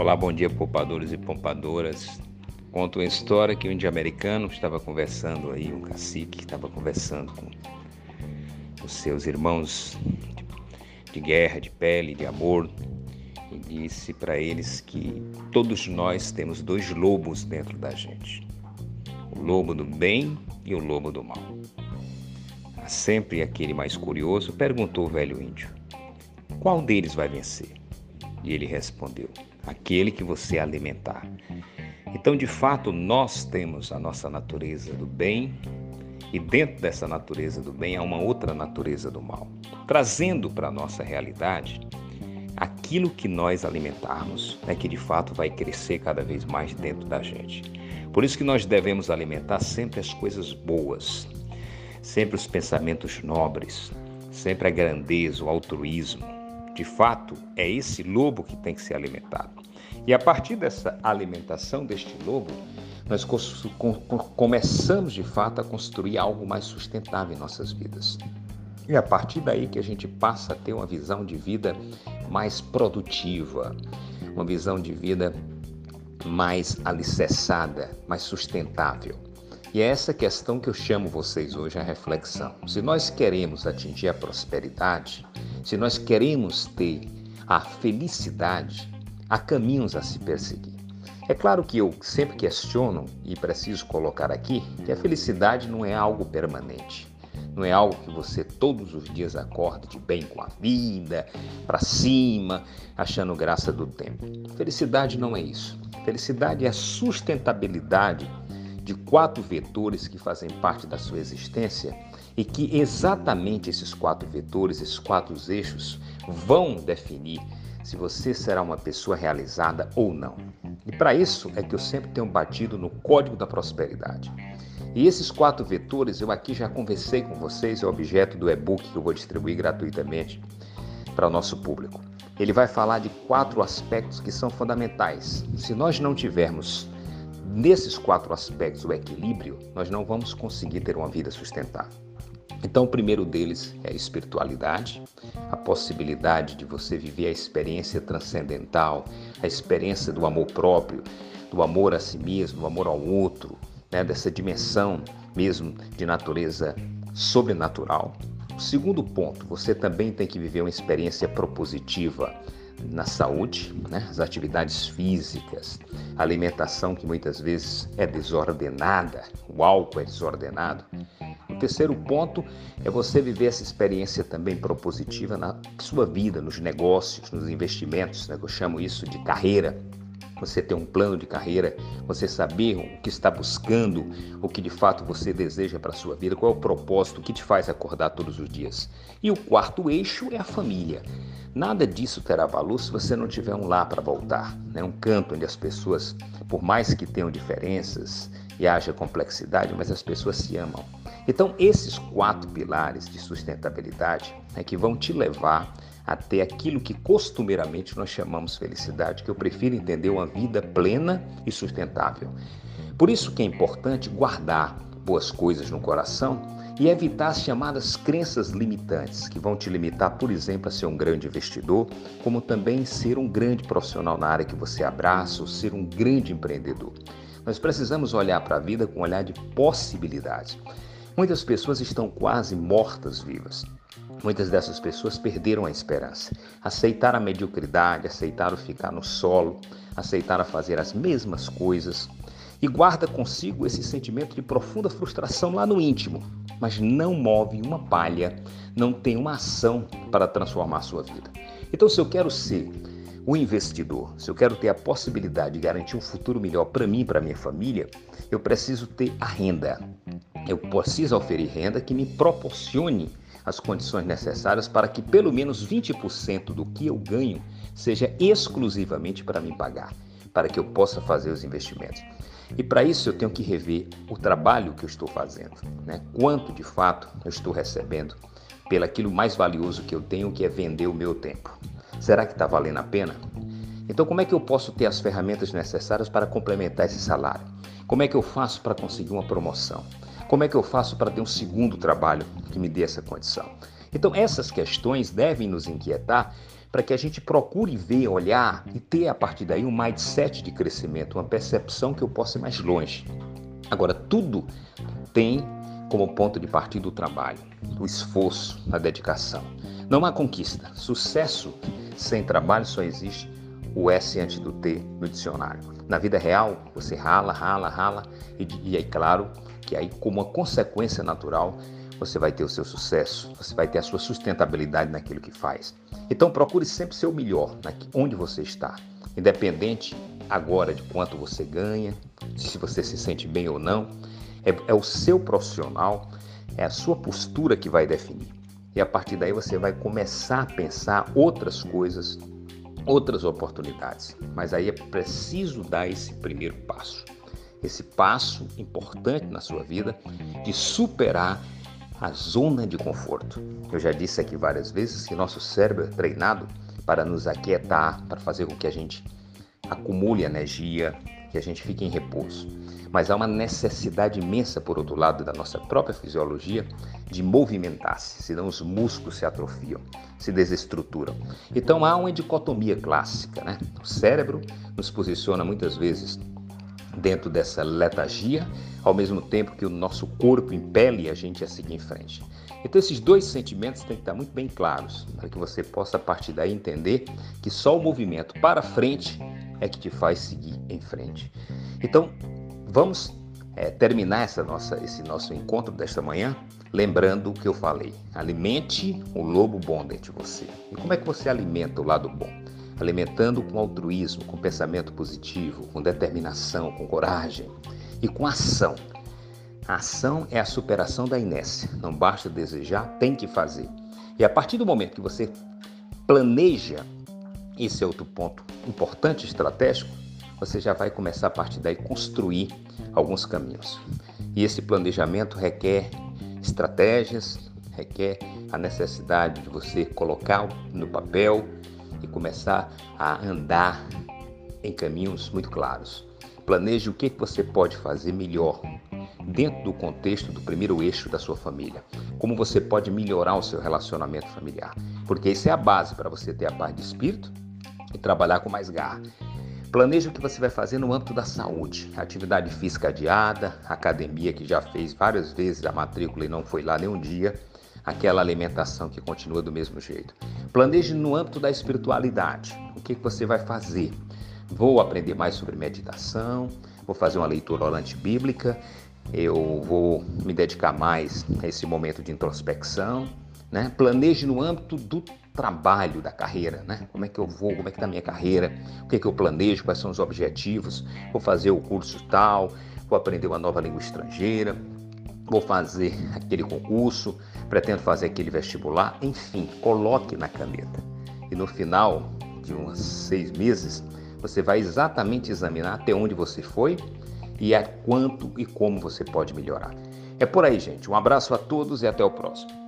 Olá, bom dia, poupadores e poupadoras. Conto uma história que um dia americano estava conversando aí, um cacique estava conversando com os seus irmãos de guerra, de pele, de amor, e disse para eles que todos nós temos dois lobos dentro da gente: o lobo do bem e o lobo do mal. Sempre aquele mais curioso perguntou o velho índio: qual deles vai vencer? E ele respondeu: aquele que você alimentar. Então, de fato, nós temos a nossa natureza do bem e dentro dessa natureza do bem há uma outra natureza do mal, trazendo para a nossa realidade aquilo que nós alimentarmos, né, que de fato vai crescer cada vez mais dentro da gente. Por isso que nós devemos alimentar sempre as coisas boas, sempre os pensamentos nobres, sempre a grandeza, o altruísmo. De fato, é esse lobo que tem que ser alimentado. E a partir dessa alimentação deste lobo, nós começamos de fato a construir algo mais sustentável em nossas vidas. E a partir daí que a gente passa a ter uma visão de vida mais produtiva, uma visão de vida mais alicerçada, mais sustentável. E é essa questão que eu chamo vocês hoje à reflexão. Se nós queremos atingir a prosperidade, se nós queremos ter a felicidade, há caminhos a se perseguir. É claro que eu sempre questiono e preciso colocar aqui que a felicidade não é algo permanente. Não é algo que você todos os dias acorda de bem com a vida, para cima, achando graça do tempo. Felicidade não é isso. Felicidade é a sustentabilidade de quatro vetores que fazem parte da sua existência e que exatamente esses quatro vetores, esses quatro eixos, vão definir se você será uma pessoa realizada ou não. E para isso é que eu sempre tenho batido no código da prosperidade. E esses quatro vetores eu aqui já conversei com vocês, é objeto do e-book que eu vou distribuir gratuitamente para o nosso público. Ele vai falar de quatro aspectos que são fundamentais. Se nós não tivermos nesses quatro aspectos o equilíbrio, nós não vamos conseguir ter uma vida sustentável. Então, o primeiro deles é a espiritualidade, a possibilidade de você viver a experiência transcendental, a experiência do amor próprio, do amor a si mesmo, do amor ao outro, né, dessa dimensão mesmo de natureza sobrenatural. O segundo ponto, você também tem que viver uma experiência propositiva na saúde, né? as atividades físicas, a alimentação que muitas vezes é desordenada, o álcool é desordenado. O terceiro ponto é você viver essa experiência também propositiva na sua vida, nos negócios, nos investimentos, né? eu chamo isso de carreira você ter um plano de carreira, você saber o que está buscando, o que de fato você deseja para a sua vida, qual é o propósito, que te faz acordar todos os dias. E o quarto eixo é a família. Nada disso terá valor se você não tiver um lar para voltar, né? um canto onde as pessoas, por mais que tenham diferenças e haja complexidade, mas as pessoas se amam. Então, esses quatro pilares de sustentabilidade é que vão te levar até aquilo que costumeiramente nós chamamos felicidade, que eu prefiro entender uma vida plena e sustentável. Por isso que é importante guardar boas coisas no coração e evitar as chamadas crenças limitantes, que vão te limitar, por exemplo, a ser um grande investidor, como também ser um grande profissional na área que você abraça ou ser um grande empreendedor. Nós precisamos olhar para a vida com um olhar de possibilidades. Muitas pessoas estão quase mortas vivas. Muitas dessas pessoas perderam a esperança, aceitaram a mediocridade, aceitaram ficar no solo, aceitaram fazer as mesmas coisas e guarda consigo esse sentimento de profunda frustração lá no íntimo, mas não move uma palha, não tem uma ação para transformar a sua vida. Então, se eu quero ser o investidor, se eu quero ter a possibilidade de garantir um futuro melhor para mim e para minha família, eu preciso ter a renda. Eu preciso oferir renda que me proporcione as condições necessárias para que pelo menos 20% do que eu ganho seja exclusivamente para me pagar, para que eu possa fazer os investimentos. E para isso eu tenho que rever o trabalho que eu estou fazendo, né? quanto de fato eu estou recebendo pelo aquilo mais valioso que eu tenho, que é vender o meu tempo. Será que está valendo a pena? Então, como é que eu posso ter as ferramentas necessárias para complementar esse salário? Como é que eu faço para conseguir uma promoção? Como é que eu faço para ter um segundo trabalho que me dê essa condição? Então, essas questões devem nos inquietar para que a gente procure ver, olhar e ter a partir daí um mindset de crescimento, uma percepção que eu possa ir mais longe. Agora, tudo tem como ponto de partida o trabalho, o esforço, a dedicação. Não há conquista. Sucesso sem trabalho só existe o S antes do T no dicionário. Na vida real, você rala, rala, rala, e, e aí, claro, que aí, como uma consequência natural, você vai ter o seu sucesso, você vai ter a sua sustentabilidade naquilo que faz. Então, procure sempre ser o melhor onde você está, independente agora de quanto você ganha, se você se sente bem ou não. É, é o seu profissional, é a sua postura que vai definir. E a partir daí você vai começar a pensar outras coisas outras oportunidades. Mas aí é preciso dar esse primeiro passo. Esse passo importante na sua vida de superar a zona de conforto. Eu já disse aqui várias vezes que nosso cérebro é treinado para nos aquietar, para fazer com que a gente acumule energia, que a gente fique em repouso. Mas há uma necessidade imensa, por outro lado, da nossa própria fisiologia de movimentar-se, senão os músculos se atrofiam, se desestruturam. Então há uma dicotomia clássica, né? O cérebro nos posiciona muitas vezes dentro dessa letargia, ao mesmo tempo que o nosso corpo impele a gente a seguir em frente. Então esses dois sentimentos têm que estar muito bem claros, para que você possa a partir daí entender que só o movimento para frente é que te faz seguir em frente. Então, vamos é, terminar essa nossa, esse nosso encontro desta manhã lembrando o que eu falei. Alimente o lobo bom dentro de você. E como é que você alimenta o lado bom? Alimentando com altruísmo, com pensamento positivo, com determinação, com coragem e com ação. A ação é a superação da inércia. Não basta desejar, tem que fazer. E a partir do momento que você planeja esse é outro ponto importante, estratégico, você já vai começar a partir daí construir alguns caminhos. E esse planejamento requer estratégias, requer a necessidade de você colocar no papel e começar a andar em caminhos muito claros. Planeje o que você pode fazer melhor dentro do contexto do primeiro eixo da sua família. Como você pode melhorar o seu relacionamento familiar. Porque isso é a base para você ter a paz de espírito e trabalhar com mais garra. Planeje o que você vai fazer no âmbito da saúde. Atividade física adiada, academia que já fez várias vezes a matrícula e não foi lá nenhum dia, aquela alimentação que continua do mesmo jeito. Planeje no âmbito da espiritualidade. O que você vai fazer? Vou aprender mais sobre meditação, vou fazer uma leitura orante bíblica, eu vou me dedicar mais a esse momento de introspecção. Né? Planeje no âmbito do trabalho da carreira, né? Como é que eu vou, como é que está a minha carreira, o que é que eu planejo, quais são os objetivos, vou fazer o curso tal, vou aprender uma nova língua estrangeira, vou fazer aquele concurso, pretendo fazer aquele vestibular, enfim, coloque na caneta. E no final de uns seis meses, você vai exatamente examinar até onde você foi e a quanto e como você pode melhorar. É por aí, gente. Um abraço a todos e até o próximo.